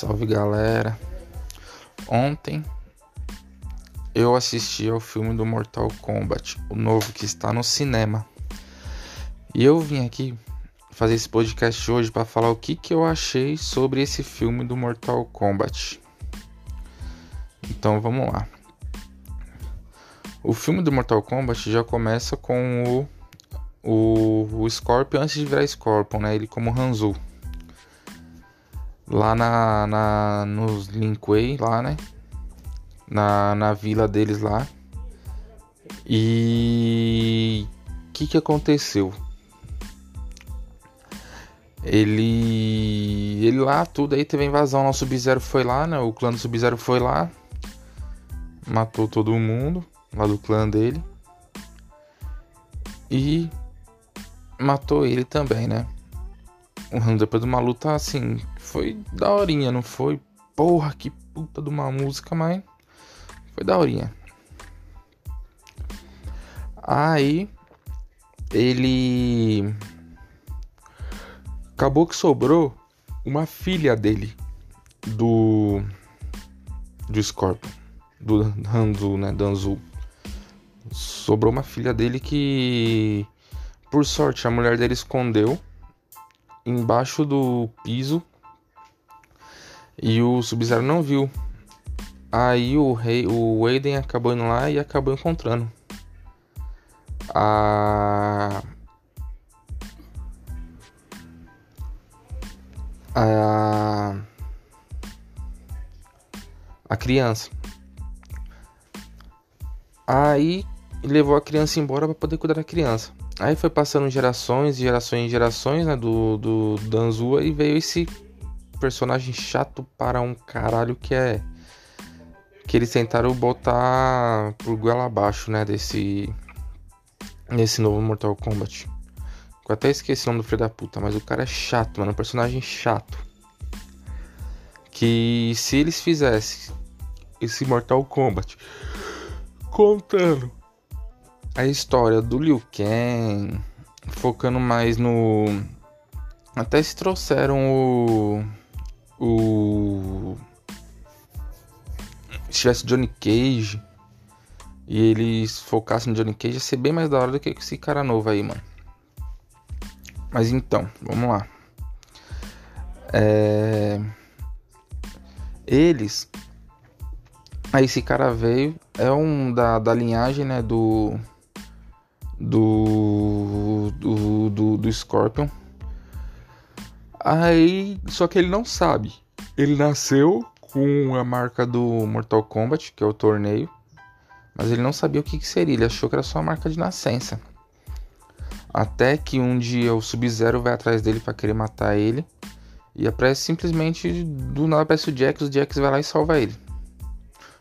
Salve galera! Ontem eu assisti ao filme do Mortal Kombat, o novo que está no cinema. E eu vim aqui fazer esse podcast hoje para falar o que, que eu achei sobre esse filme do Mortal Kombat. Então vamos lá. O filme do Mortal Kombat já começa com o, o, o Scorpion antes de virar Scorpion, né? Ele como Hanzo lá na, na nos Linkway lá, né? Na, na vila deles lá. E o que que aconteceu? Ele ele lá tudo aí teve invasão, o Sub-Zero foi lá, né? O clã do Sub-Zero foi lá, matou todo mundo lá do clã dele. E matou ele também, né? Depois de uma luta assim, foi daorinha, não foi? Porra, que puta de uma música, mas foi daorinha. Aí ele acabou que sobrou uma filha dele do do Scorpion, do Hanzu, né, Danzu. Sobrou uma filha dele que por sorte a mulher dele escondeu embaixo do piso e o Sub-Zero não viu. Aí o rei, o Aiden acabou indo lá e acabou encontrando. A a a criança. Aí levou a criança embora para poder cuidar da criança. Aí foi passando gerações, gerações e gerações, né, do, do Danzua e veio esse personagem chato para um caralho que é que eles tentaram botar por goela abaixo, né, desse nesse novo Mortal Kombat. Eu até esqueci o nome do filho da puta, mas o cara é chato, mano, um personagem chato. Que se eles fizessem esse Mortal Kombat contando a história do Liu Kang, focando mais no. Até se trouxeram o. O. Se tivesse Johnny Cage e eles focassem no Johnny Cage, ia ser bem mais da hora do que esse cara novo aí, mano. Mas então, vamos lá. É... Eles. Aí esse cara veio, é um da, da linhagem, né, do do, do, do, do Scorpion. Aí, só que ele não sabe. Ele nasceu com a marca do Mortal Kombat, que é o torneio, mas ele não sabia o que, que seria. Ele achou que era só a marca de nascença. Até que um dia o Sub-Zero vai atrás dele para querer matar ele. E aparece simplesmente do nada aparece o Jax, o Jax vai lá e salva ele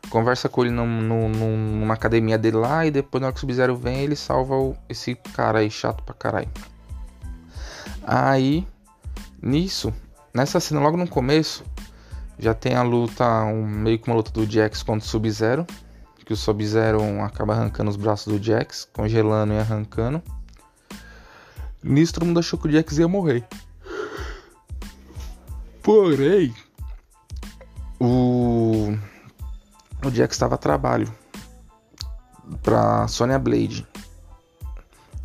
conversa com ele num, num, numa academia dele lá e depois na hora que o Sub-Zero vem ele salva o, esse cara aí chato pra caralho. Aí, nisso, nessa cena logo no começo, já tem a luta, um, meio que uma luta do Jax contra o Sub-Zero, que o Sub-Zero acaba arrancando os braços do Jax, congelando e arrancando. Nisso todo mundo achou que o Jax ia morrer. Porém, o o Jax estava a trabalho pra Sonya Blade.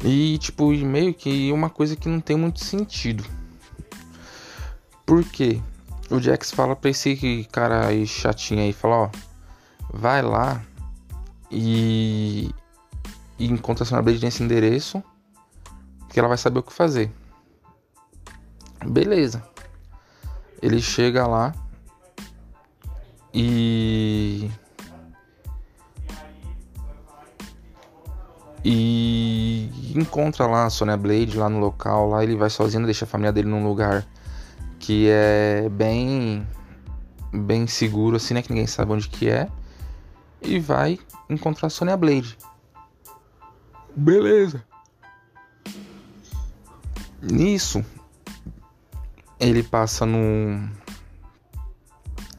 E tipo, meio que uma coisa que não tem muito sentido. Por quê? O Jax fala pra esse cara aí chatinho aí, fala, ó, vai lá e, e encontra a Sonya Blade nesse endereço, que ela vai saber o que fazer. Beleza. Ele chega lá e E encontra lá a Sonya Blade lá no local, lá ele vai sozinho, deixa a família dele num lugar que é bem bem seguro assim, né, que ninguém sabe onde que é. E vai encontrar a Sonya Blade. Beleza. Nisso ele passa no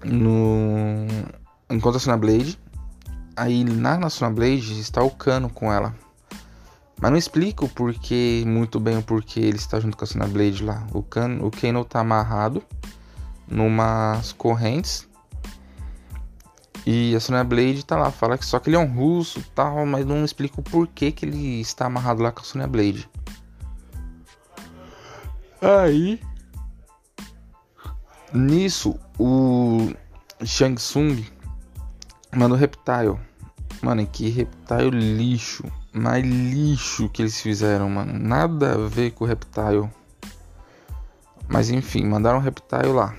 no encontra a Sonya Blade. Aí na National Blade está o Cano com ela. Mas não explica o porquê, muito bem o porquê ele está junto com a Blade lá. O, Kan, o Kano tá amarrado numas correntes. E a Sonya Blade tá lá, fala que só que ele é um russo tal, mas não explica o porquê que ele está amarrado lá com a Sonya Blade. Aí. Nisso, o Shang Tsung manda o Reptile. Mano, que Reptile lixo. Mais lixo que eles fizeram, mano. Nada a ver com o Reptile. Mas enfim, mandaram o Reptile lá.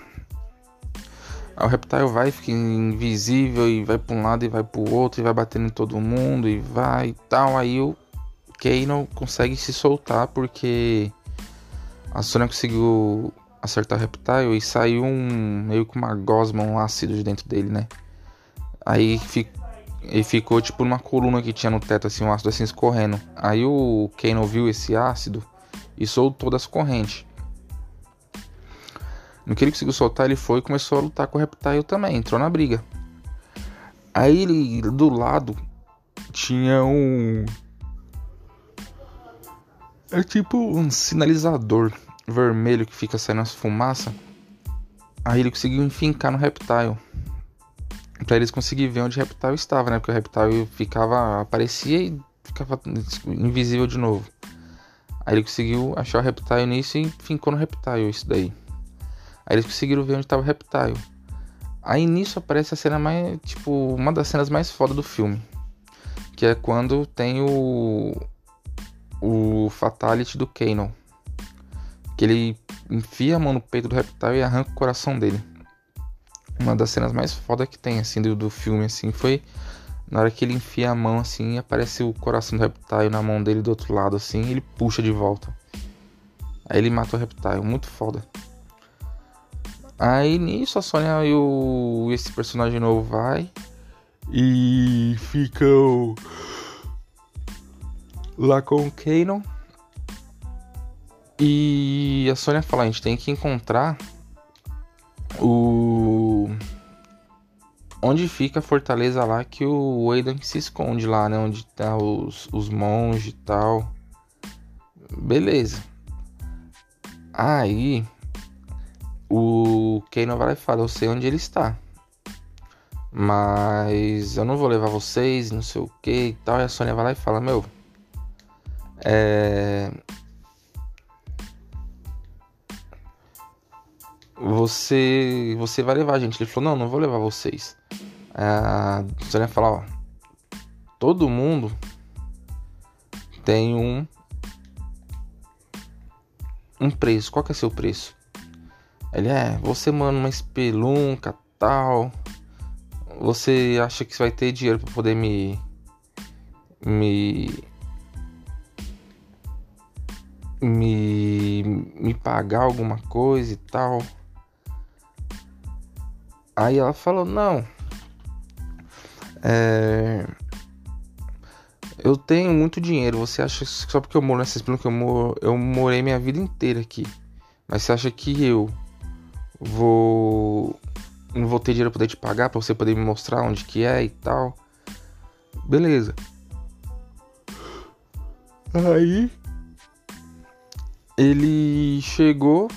Aí o Reptile vai, fica invisível e vai pra um lado e vai pro outro e vai batendo em todo mundo e vai e tal. Aí o Kano consegue se soltar porque a Sônia conseguiu acertar o Reptile e saiu um meio que uma gosma, um ácido de dentro dele, né? Aí fica, ele ficou tipo numa coluna que tinha no teto, assim, um ácido assim escorrendo. Aí o Kano viu esse ácido e soltou das correntes. No que ele conseguiu soltar, ele foi e começou a lutar com o Reptile também, entrou na briga. Aí ele, do lado, tinha um. É tipo um sinalizador vermelho que fica saindo as fumaça. Aí ele conseguiu enfincar no Reptile. Pra eles conseguirem ver onde o Reptile estava, né? Porque o Reptile ficava. aparecia e ficava invisível de novo. Aí ele conseguiu achar o Reptile nisso e fincou no Reptile isso daí. Aí eles conseguiram ver onde estava o Reptile. Aí nisso aparece a cena mais. Tipo, uma das cenas mais foda do filme. Que é quando tem o. O Fatality do Kano. Que ele enfia a mão no peito do Reptile e arranca o coração dele. Uma das cenas mais foda que tem, assim, do, do filme, assim, foi. Na hora que ele enfia a mão assim, aparece o coração do Reptile na mão dele do outro lado, assim, e ele puxa de volta. Aí ele mata o Reptile, muito foda. Aí nisso a Sônia e o, esse personagem novo vai e ficam lá com o Kanon. E a Sônia fala, a gente tem que encontrar o onde fica a fortaleza lá que o Aidan se esconde lá, né, onde tá os, os monges e tal. Beleza. Aí o Kano vai lá e fala: Eu sei onde ele está. Mas eu não vou levar vocês, não sei o que e tal. E a Sônia vai lá e fala: Meu, é. Você, você vai levar a gente. Ele falou: Não, não vou levar vocês. A Sônia fala: Ó, todo mundo tem um um preço. Qual que é seu preço? Ele é, você manda uma espelunca tal. Você acha que vai ter dinheiro para poder me me me me pagar alguma coisa e tal. Aí ela falou: "Não. É, eu tenho muito dinheiro. Você acha que só porque eu moro nessa espelunca eu, moro, eu morei minha vida inteira aqui. Mas você acha que eu vou não vou ter dinheiro para poder te pagar para você poder me mostrar onde que é e tal. Beleza. Aí ele chegou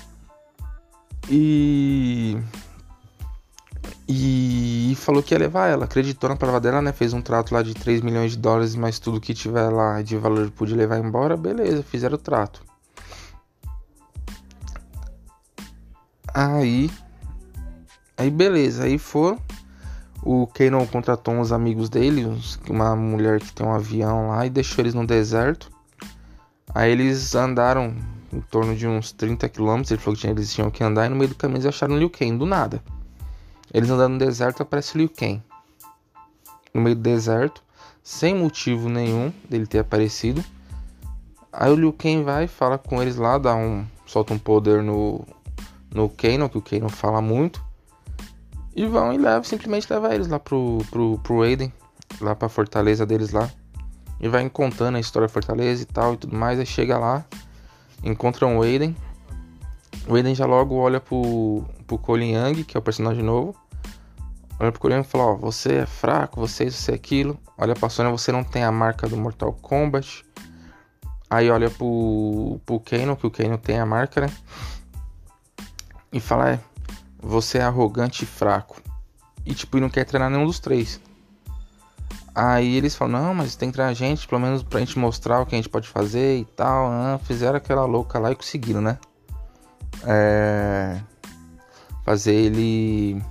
e e falou que ia levar ela, acreditou na palavra dela, né? Fez um trato lá de 3 milhões de dólares, mas tudo que tiver lá de valor podia levar embora, beleza, fizeram o trato. Aí. Aí beleza, aí for. O Kanon contratou uns amigos dele, uma mulher que tem um avião lá, e deixou eles no deserto. Aí eles andaram em torno de uns 30 quilômetros. Ele falou que eles tinham que andar, e no meio do caminho eles acharam o Liu Kang, do nada. Eles andando no deserto, aparece Liu Kang. No meio do deserto, sem motivo nenhum dele ter aparecido. Aí o Liu Kang vai, fala com eles lá, dá um. solta um poder no, no Kano, que o Kano fala muito. E vão e levam, simplesmente levar eles lá pro, pro, pro Aiden, lá pra fortaleza deles lá. E vai contando a história da fortaleza e tal e tudo mais. Aí chega lá, encontram o Aiden. O Aiden já logo olha pro, pro Colin Young, que é o personagem novo. Olha pro Colin Young e fala, ó, você é fraco, você é isso, você é aquilo. Olha pra Sonya, você não tem a marca do Mortal Kombat. Aí olha pro, pro Kano, que o Kano tem a marca, né? e fala: é, você é arrogante e fraco. E tipo, e não quer treinar nenhum dos três. Aí eles falam, não, mas tem que treinar a gente, pelo menos pra gente mostrar o que a gente pode fazer e tal. Fizeram aquela louca lá e conseguiram, né? É... Fazer ele.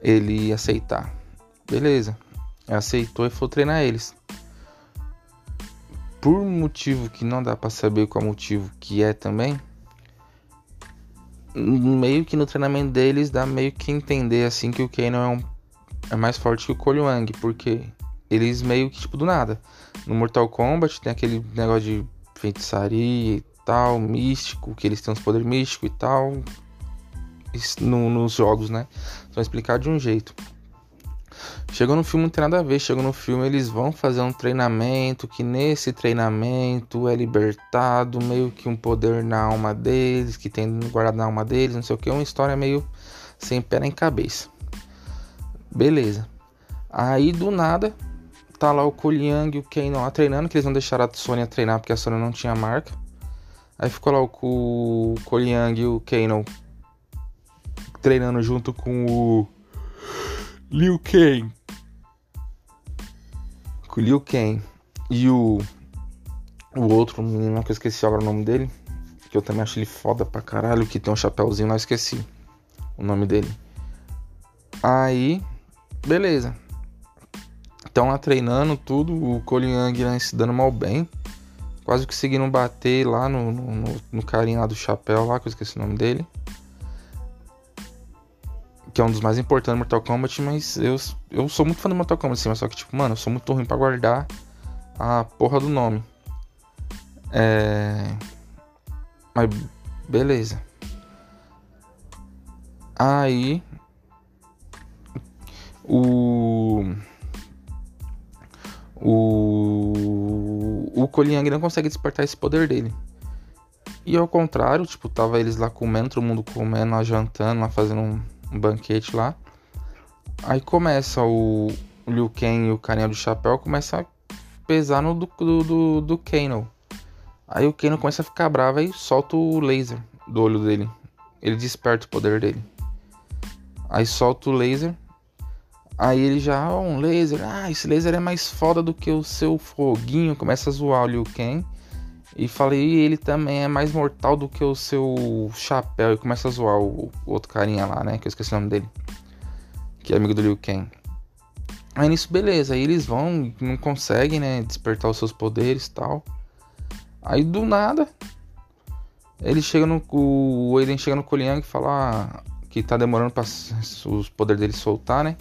Ele aceitar. Beleza. Aceitou e foi treinar eles. Por motivo que não dá para saber qual motivo que é também meio que no treinamento deles dá meio que entender assim que o Kano é, um, é mais forte que o Cole Wang, porque eles meio que tipo do nada. No Mortal Kombat tem aquele negócio de feitiçaria e tal, místico, que eles têm uns poderes místicos e tal. Isso no, nos jogos, né? Só explicar de um jeito. Chegou no filme não tem nada a ver. Chegou no filme eles vão fazer um treinamento que nesse treinamento é libertado meio que um poder na alma deles, que tem guardado na alma deles, não sei o que, uma história meio sem pé nem cabeça. Beleza. Aí do nada tá lá o Koliang e o Kano lá treinando, que eles não deixaram a Sônia treinar porque a Sônia não tinha marca. Aí ficou lá o, o e o Kano treinando junto com o Liu Kang o Liu Kang e o, o outro menino que eu esqueci agora o nome dele, que eu também acho ele foda pra caralho, que tem um chapéuzinho lá, esqueci o nome dele. Aí, beleza. Estão lá treinando tudo, o Koliang lá se dando mal bem. Quase conseguiram bater lá no, no, no carinha lá do chapéu lá, que eu esqueci o nome dele que é um dos mais importantes do Mortal Kombat, mas eu, eu sou muito fã do Mortal Kombat, assim, mas só que, tipo, mano, eu sou muito ruim pra guardar a porra do nome. É. Mas, beleza. Aí. O. O. O Koliang não consegue despertar esse poder dele. E ao contrário, tipo, tava eles lá comendo, todo mundo comendo, lá jantando, lá fazendo um um banquete lá. Aí começa o, Liu Kang e o carinha do chapéu começa a pesar no do, do, do, do Kano. Aí o Kano começa a ficar bravo e solta o laser do olho dele. Ele desperta o poder dele. Aí solta o laser. Aí ele já, oh, um laser, ah, esse laser é mais foda do que o seu foguinho. Começa a zoar o Liu Kang. E falei, ele também é mais mortal do que o seu chapéu. E começa a zoar o, o, outro carinha lá, né? Que eu esqueci o nome dele. Que é amigo do Liu Kang. Aí nisso, beleza. Aí eles vão, não conseguem, né? Despertar os seus poderes e tal. Aí do nada. Ele chega no. O Aiden chega no Koliang e fala ah, que tá demorando para os poderes dele soltar, né?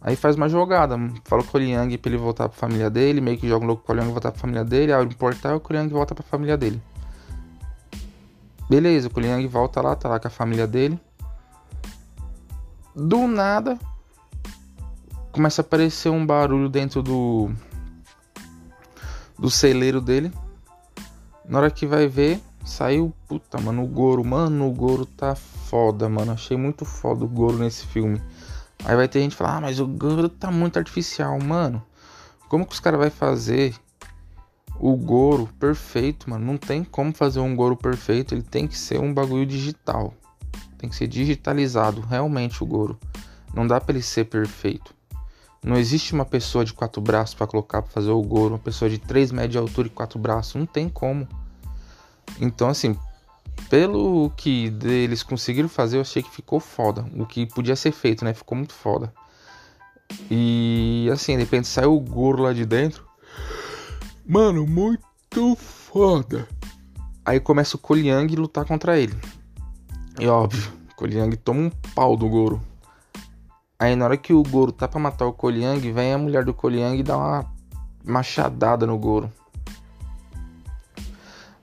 Aí faz uma jogada, fala com o Liang pra ele voltar pra família dele, meio que joga um louco com o Liang voltar pra família dele, abre o portal e o Liang volta pra família dele. Beleza, o Liang volta lá, tá lá com a família dele. Do nada, começa a aparecer um barulho dentro do do celeiro dele. Na hora que vai ver, saiu, puta, mano, o Goro, mano, o Goro tá foda, mano. Achei muito foda o Goro nesse filme. Aí vai ter gente falar, ah, mas o Goro tá muito artificial, mano. Como que os caras vai fazer o Goro perfeito, mano? Não tem como fazer um Goro perfeito, ele tem que ser um bagulho digital. Tem que ser digitalizado, realmente o Goro. Não dá para ele ser perfeito. Não existe uma pessoa de quatro braços para colocar para fazer o Goro, uma pessoa de 3 metros de altura e quatro braços, não tem como. Então assim, pelo que eles conseguiram fazer, eu achei que ficou foda. O que podia ser feito, né? Ficou muito foda. E assim, de repente saiu o Goro lá de dentro. Mano, muito foda. Aí começa o Koliang lutar contra ele. E óbvio, o Koliang toma um pau do Goro. Aí na hora que o Goro tá pra matar o Koliang, vem a mulher do Koliang e dá uma machadada no Goro.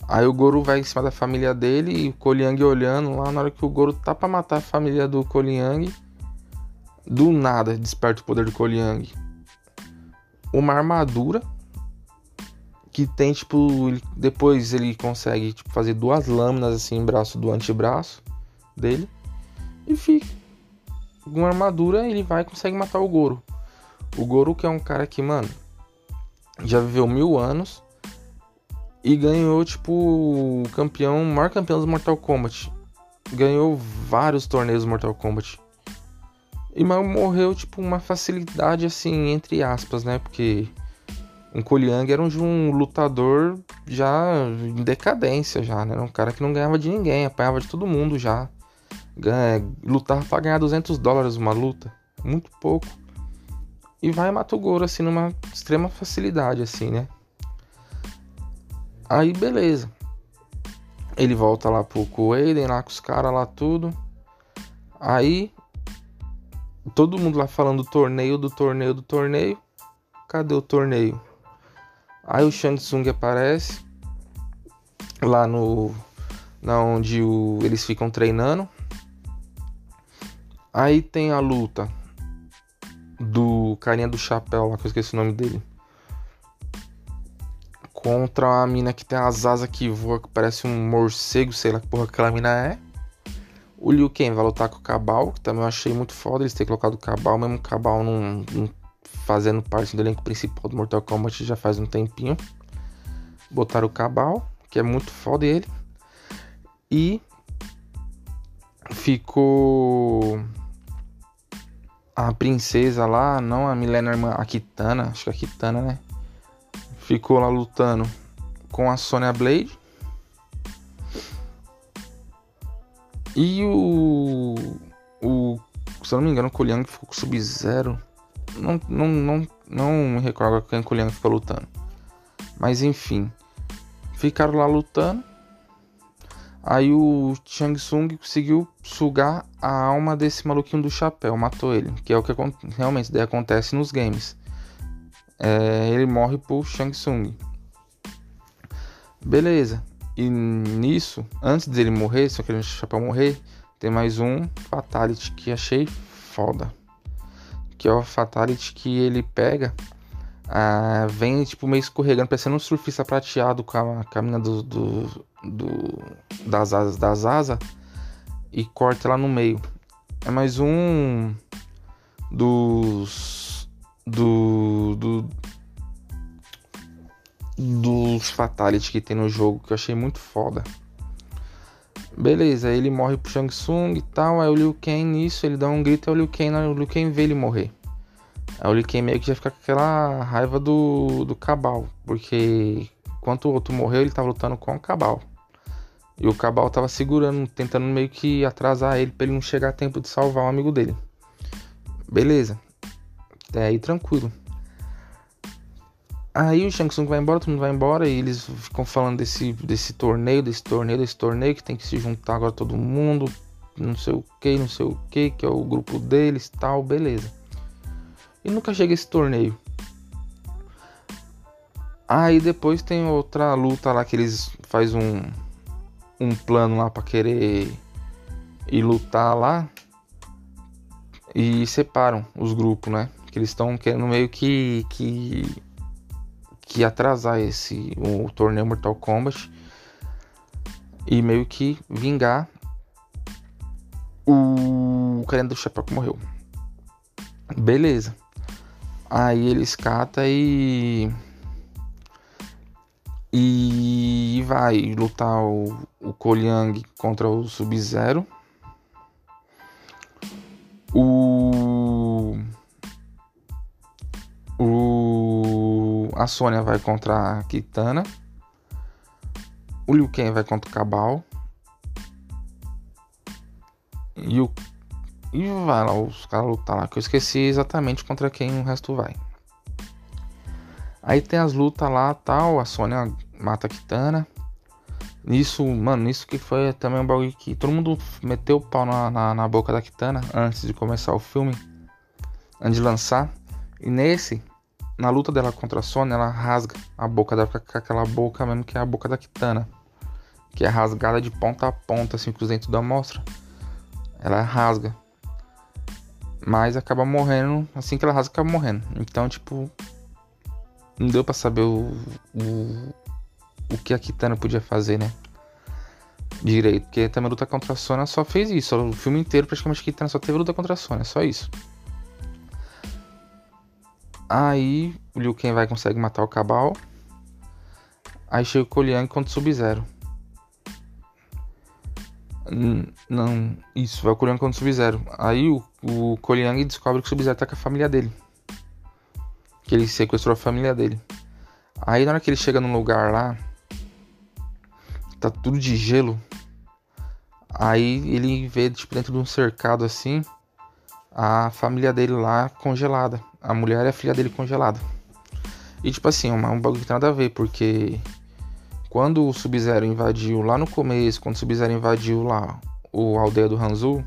Aí o Goro vai em cima da família dele e o Koliang olhando lá na hora que o Goro tá pra matar a família do Koliang. Do nada desperta o poder do Koliang. Uma armadura que tem tipo. Depois ele consegue tipo, fazer duas lâminas assim em braço do antebraço dele. E fica. Com armadura ele vai e consegue matar o Goro. O Goro que é um cara que, mano, já viveu mil anos e ganhou, tipo, o campeão, maior campeão do Mortal Kombat. ganhou vários torneios Mortal Kombat. E morreu tipo uma facilidade assim, entre aspas, né? Porque um Koliang era um, um, lutador já em decadência já, né? Era um cara que não ganhava de ninguém, apanhava de todo mundo já. Ganha, lutava pra ganhar 200 dólares uma luta, muito pouco. E vai e mata o Goro assim numa extrema facilidade assim, né? Aí beleza. Ele volta lá pro Coeden, lá com os caras lá tudo. Aí todo mundo lá falando do torneio, do torneio, do torneio. Cadê o torneio? Aí o Shang Tsung aparece lá no na onde o, eles ficam treinando. Aí tem a luta do carinha do chapéu lá, que eu esqueci o nome dele. Contra a mina que tem as asas que voa, que parece um morcego, sei lá que porra aquela mina é. O Liu Kang vai lutar com o Cabal, que também eu achei muito foda eles terem colocado o Cabal, mesmo o Cabal não, não fazendo parte do elenco principal do Mortal Kombat já faz um tempinho. Botaram o Cabal, que é muito foda ele. E ficou a princesa lá, não a Milena irmã, a Kitana, acho que é a Kitana, né? Ficou lá lutando com a Sonya Blade. E o. O. Se eu não me engano, o Koliang ficou com Sub-Zero. Não, não, não, não me recordo quem o Koliang ficou lutando. Mas enfim. Ficaram lá lutando. Aí o Shang Tsung conseguiu sugar a alma desse maluquinho do chapéu, matou ele, que é o que realmente acontece nos games. É, ele morre por Shang Tsung. Beleza. E nisso, antes dele morrer, só que o chapéu morrer, tem mais um Fatality que achei foda. Que é o Fatality que ele pega ah, vem tipo meio escorregando, parecendo um surfista prateado com a, caminha do, do, do, das asas das asas e corta lá no meio. É mais um dos do, do dos fatality que tem no jogo que eu achei muito foda. Beleza, ele morre pro Shang Tsung e tal, aí o Liu Kang nisso, ele dá um grito, aí o Liu Kang, o Liu Kang vê ele morrer. Aí o Liu Kang meio que já fica com aquela raiva do, do Cabal, porque enquanto o outro morreu, ele tava lutando com o Cabal. E o Cabal tava segurando, tentando meio que atrasar ele para ele não chegar a tempo de salvar o amigo dele. Beleza. Até aí tranquilo. Aí o Shang Tsung vai embora, todo mundo vai embora e eles ficam falando desse, desse torneio, desse torneio, desse torneio que tem que se juntar agora todo mundo, não sei o que, não sei o que, que é o grupo deles, tal, beleza. E nunca chega esse torneio. Aí depois tem outra luta lá que eles faz um um plano lá para querer ir lutar lá e separam os grupos, né? Que eles estão querendo meio que que que atrasar esse o torneio Mortal Kombat e meio que vingar o carinha do chapéu que morreu. Beleza. Aí eles cata e. E vai lutar o, o Koliang contra o Sub-Zero. O. A Sônia vai contra a Kitana. O Liu Kang vai contra o Cabal. E o e vai lá, os caras lutar lá, que eu esqueci exatamente contra quem o resto vai. Aí tem as lutas lá tal, a Sônia mata a Kitana. Nisso, mano, isso que foi também um bagulho que todo mundo meteu o pau na, na, na, boca da Kitana antes de começar o filme, antes de lançar. E nesse, na luta dela contra a Sônia, ela rasga a boca dela, com aquela boca mesmo que é a boca da Kitana. Que é rasgada de ponta a ponta, assim, com os dentes da mostra. Ela rasga. Mas acaba morrendo, assim que ela rasga, acaba morrendo. Então, tipo, não deu para saber o, o, o que a Kitana podia fazer, né? Direito, porque também a luta contra a Sônia só fez isso. O filme inteiro, praticamente, a Kitana só teve luta contra a Sônia, só isso. Aí o Liu Kang vai consegue matar o Cabal. Aí chega o Koliang contra o Sub-Zero. Não, isso, vai o Koliang contra o Sub-Zero. Aí o, o Koliang descobre que o Sub-Zero tá com a família dele. Que ele sequestrou a família dele. Aí na hora que ele chega num lugar lá, tá tudo de gelo. Aí ele vê, tipo, dentro de um cercado assim, a família dele lá congelada. A mulher e a filha dele congelada. E tipo assim, é um bagulho que tem nada a ver, porque quando o Sub-Zero invadiu lá no começo, quando o Sub-Zero invadiu lá o aldeia do Hanzu,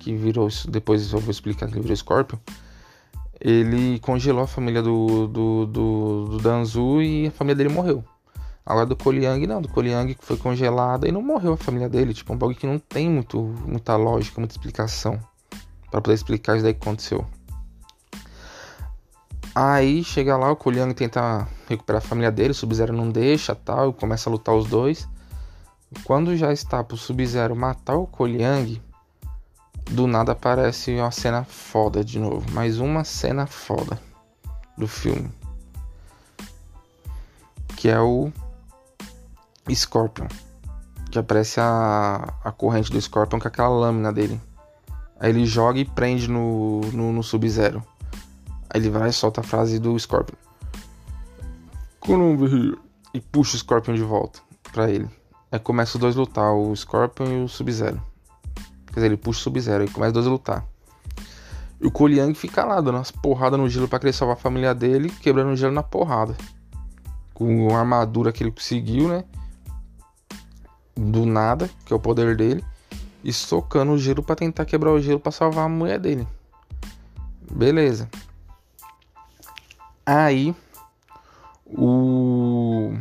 que virou, depois eu vou explicar que virou Scorpion, ele congelou a família do, do, do, do Danzu e a família dele morreu. Agora do Koliang não, do Koliang foi congelada e não morreu a família dele. Tipo, um bagulho que não tem muito, muita lógica, muita explicação para poder explicar isso daí que aconteceu. Aí chega lá, o Koliang tenta recuperar a família dele, o Sub-Zero não deixa tal, começa a lutar os dois. Quando já está pro Sub-Zero matar o Koliang, do nada aparece uma cena foda de novo. Mais uma cena foda do filme. Que é o Scorpion. Que aparece a, a corrente do Scorpion com aquela lâmina dele. Aí ele joga e prende no, no, no Sub-Zero. Aí ele vai e solta a frase do Scorpion. E puxa o Scorpion de volta pra ele. Aí começa os dois a lutar, o Scorpion e o Sub-Zero. Quer dizer, ele puxa o Sub-Zero e começa os dois a lutar. E o Koliang fica lá, dando umas porradas no gelo pra querer salvar a família dele, quebrando o gelo na porrada. Com a armadura que ele conseguiu, né? Do nada, que é o poder dele. E socando o gelo para tentar quebrar o gelo para salvar a mulher dele. Beleza. Aí o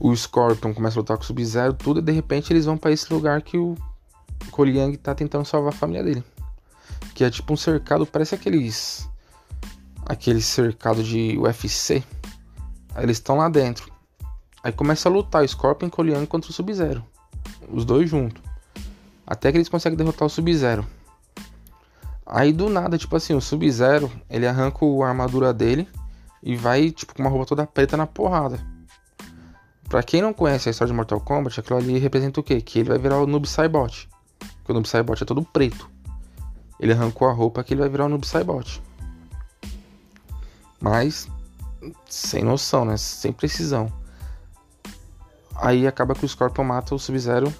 o Scorpion começa a lutar com o Sub-Zero, tudo, e de repente eles vão para esse lugar que o Koliang tá tentando salvar a família dele. Que é tipo um cercado, parece aqueles aquele cercado de UFC. Aí eles estão lá dentro. Aí começa a lutar o Scorpion e Koliang contra o Sub-Zero. Os dois juntos. Até que eles conseguem derrotar o Sub-Zero. Aí do nada, tipo assim, o Sub-Zero, ele arranca a armadura dele e vai, tipo, com uma roupa toda preta na porrada. Pra quem não conhece a história de Mortal Kombat, aquilo ali representa o quê? Que ele vai virar o Noob Saibot. Porque o Noob Saibot é todo preto. Ele arrancou a roupa que ele vai virar o Noob Saibot. Mas, sem noção, né? Sem precisão. Aí acaba que o Scorpion mata o Sub-Zero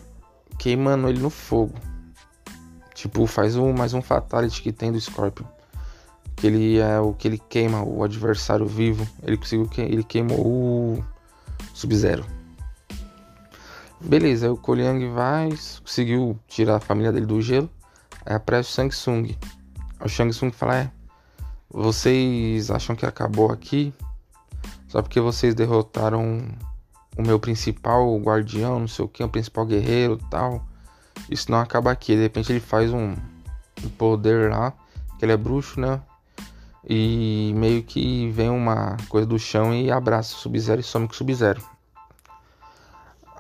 queimando ele no fogo. Tipo, faz um, mais um Fatality que tem do Scorpion. Que ele é o que ele queima o adversário vivo. Ele conseguiu que ele queimou o Sub-Zero. Beleza, aí o Koliang vai, conseguiu tirar a família dele do gelo. Aí aparece o Shang Tsung. O Shang Tsung fala: É, vocês acham que acabou aqui? Só porque vocês derrotaram o meu principal guardião, não sei o que, o principal guerreiro tal isso não acaba aqui. De repente ele faz um, um poder lá, que ele é bruxo, né? E meio que vem uma coisa do chão e abraça o Sub-Zero e some com o Sub-Zero.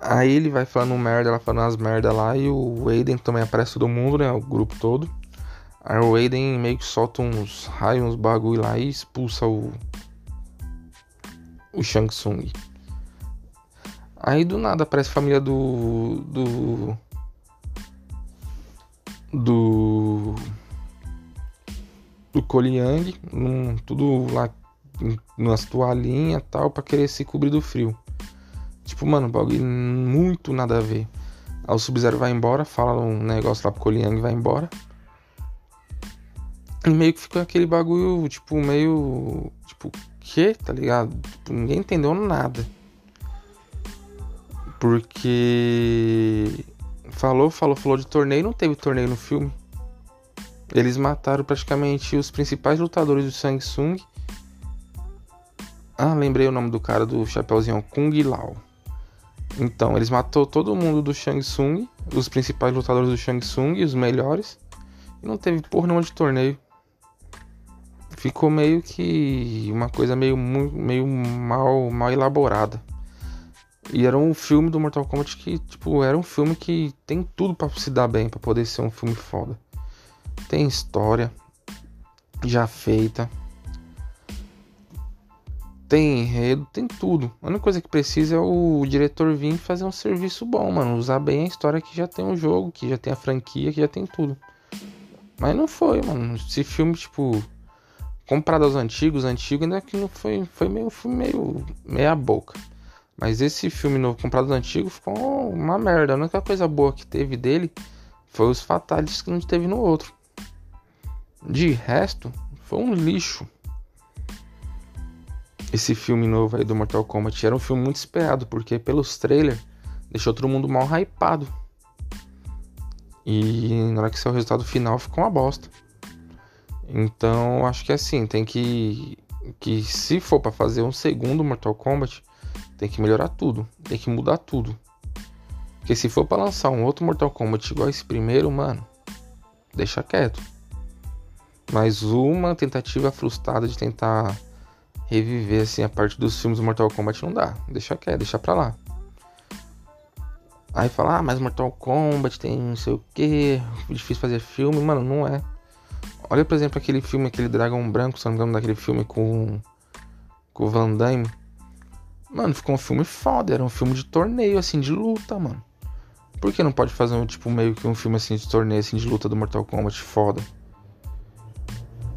Aí ele vai falando merda, ela falando as merda lá e o Aiden também aparece todo mundo, né? O grupo todo. Aí o Aiden meio que solta uns raios, uns bagulho lá e expulsa o. O Shang Tsung. Aí do nada aparece a família do. do do do num, tudo lá nas toalhinhas tal, para querer se cobrir do frio. Tipo, mano, bagulho muito nada a ver. Aí o Sub-Zero vai embora, fala um negócio lá pro Koliang e vai embora. E meio que fica aquele bagulho, tipo, meio. Tipo, que? Tá ligado? Tipo, ninguém entendeu nada. Porque Falou, falou, falou de torneio, não teve torneio no filme. Eles mataram praticamente os principais lutadores do Shang Tsung. Ah, lembrei o nome do cara do Chapeuzinho, Kung Lao. Então, eles matou todo mundo do Shang Tsung, os principais lutadores do Shang Tsung, os melhores. E não teve porra nenhuma de torneio. Ficou meio que uma coisa meio, meio mal, mal elaborada. E era um filme do Mortal Kombat que, tipo, era um filme que tem tudo para se dar bem, para poder ser um filme foda. Tem história já feita. tem enredo, tem tudo. A única coisa que precisa é o diretor vir fazer um serviço bom, mano. Usar bem a história que já tem o jogo, que já tem a franquia, que já tem tudo. Mas não foi, mano. Esse filme, tipo, comparado aos antigos, antigo ainda que não foi, foi meio, foi meio meia boca. Mas esse filme novo comprado do antigo ficou uma merda. A única coisa boa que teve dele foi os fatalities que não teve no outro. De resto, foi um lixo. Esse filme novo aí do Mortal Kombat era um filme muito esperado, porque pelos trailers deixou todo mundo mal hypado. E na hora que saiu o resultado final ficou uma bosta. Então acho que assim, tem que. Que se for para fazer um segundo Mortal Kombat, tem que melhorar tudo. Tem que mudar tudo. Porque se for para lançar um outro Mortal Kombat igual esse primeiro, mano, deixa quieto. Mas uma tentativa frustrada de tentar reviver assim a parte dos filmes do Mortal Kombat não dá. Deixa quieto, deixa pra lá. Aí fala, ah, mas Mortal Kombat tem não sei o que, difícil fazer filme. Mano, não é. Olha, por exemplo, aquele filme, aquele Dragão Branco, se não me engano, daquele filme com, com o Van Damme. Mano, ficou um filme foda, era um filme de torneio, assim, de luta, mano. Por que não pode fazer um, tipo, meio que um filme assim de torneio, assim, de luta do Mortal Kombat foda?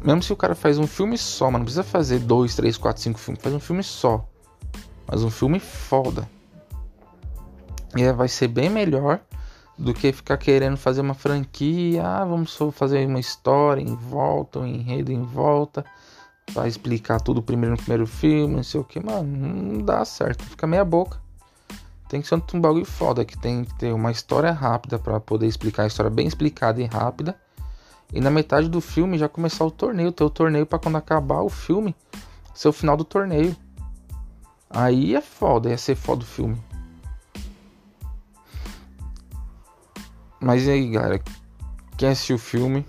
Mesmo se o cara faz um filme só, mano, não precisa fazer dois, três, quatro, cinco filmes, faz um filme só. Mas um filme foda. E vai ser bem melhor do que ficar querendo fazer uma franquia. Ah, vamos fazer uma história em volta, um enredo em volta. Vai explicar tudo primeiro no primeiro filme, não sei o que, mano. Não dá certo, fica meia boca. Tem que ser um bagulho foda, que tem que ter uma história rápida para poder explicar a história bem explicada e rápida e na metade do filme já começar o torneio, ter o torneio para quando acabar o filme, ser o final do torneio. Aí é foda, ia ser foda o filme. Mas e aí, galera? Quem assistiu o filme?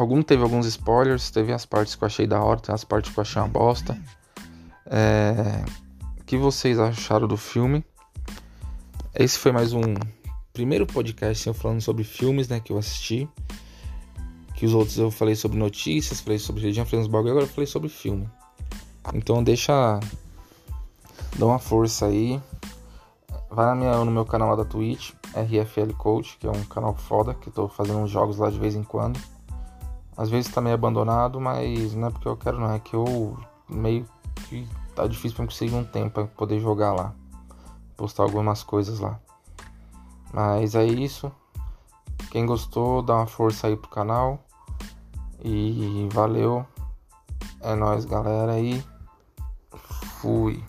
Algum teve alguns spoilers, teve as partes que eu achei da hora, tem as partes que eu achei uma bosta. É... O que vocês acharam do filme? Esse foi mais um primeiro podcast eu falando sobre filmes, né, que eu assisti que os outros eu falei sobre notícias, falei sobre religião, falei uns bagulho, agora eu falei sobre filme. Então deixa. Dá uma força aí. Vai na minha, no meu canal lá da Twitch, RFL Coach, que é um canal foda, que eu tô fazendo uns jogos lá de vez em quando. Às vezes tá meio abandonado, mas não é porque eu quero não, é que eu meio que tá difícil pra conseguir um tempo pra poder jogar lá. Postar algumas coisas lá. Mas é isso. Quem gostou, dá uma força aí pro canal. E valeu. É nóis, galera. E fui.